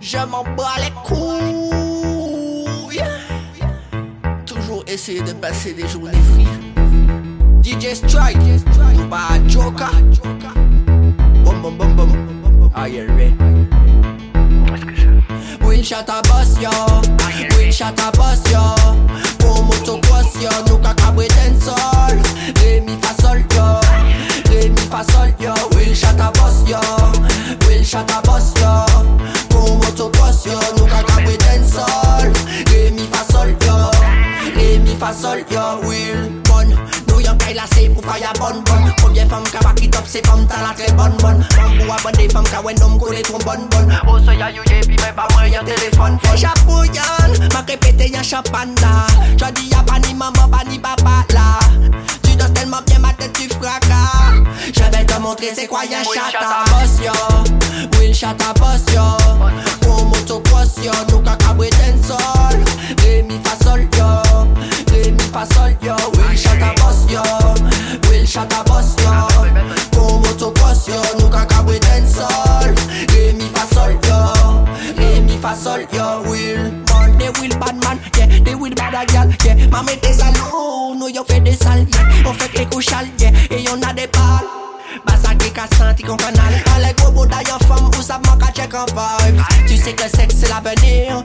Je m'en bats les couilles. Toujours essayer de passer des journées free. DJ Strike, pas Joker. Bom bom. Are you ready? Will shot a boss yo Will shot a boss yo Pour motocross yo yo Nou ka kabwe den sol mi fa sol yo. Mi fa sol yo Will. Bon. Nou yon kay la se pou faya bon bon Combien femme ka bak it up se femme ta la tre bon bon Bambou a bon des femmes ka wen nom koule tron bon bon O so ya yuye pi men pa mwen yon telefon fon Chapouyan, ma répété y'a chapanda. Jodi y'a pas ni maman, pas ni papa là. Tu danses tellement bien ma tête tu fracas. Je vais te montrer c'est quoi y'a chata boss yo. Will chata boss yo sol yo Will chata boss yo. Will chata boss yo. Pour motocross yo. Nou ka kabwe den sol Re mi fa sol yo. Re mi fa sol yo. Will man They will bad man. Yeah they will bad a gal Yeah Ma mette des salons Nous yo fait des sales Yeah. On fait que les couchales Yeah. Et y'en a des balles Basa qui ka senti qu'on canal. Allez gros beau d'ailleurs femme Où ça manque à check en vibes Tu sais que sexe c'est l'avenir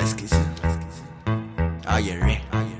Excuse me. Are you ready?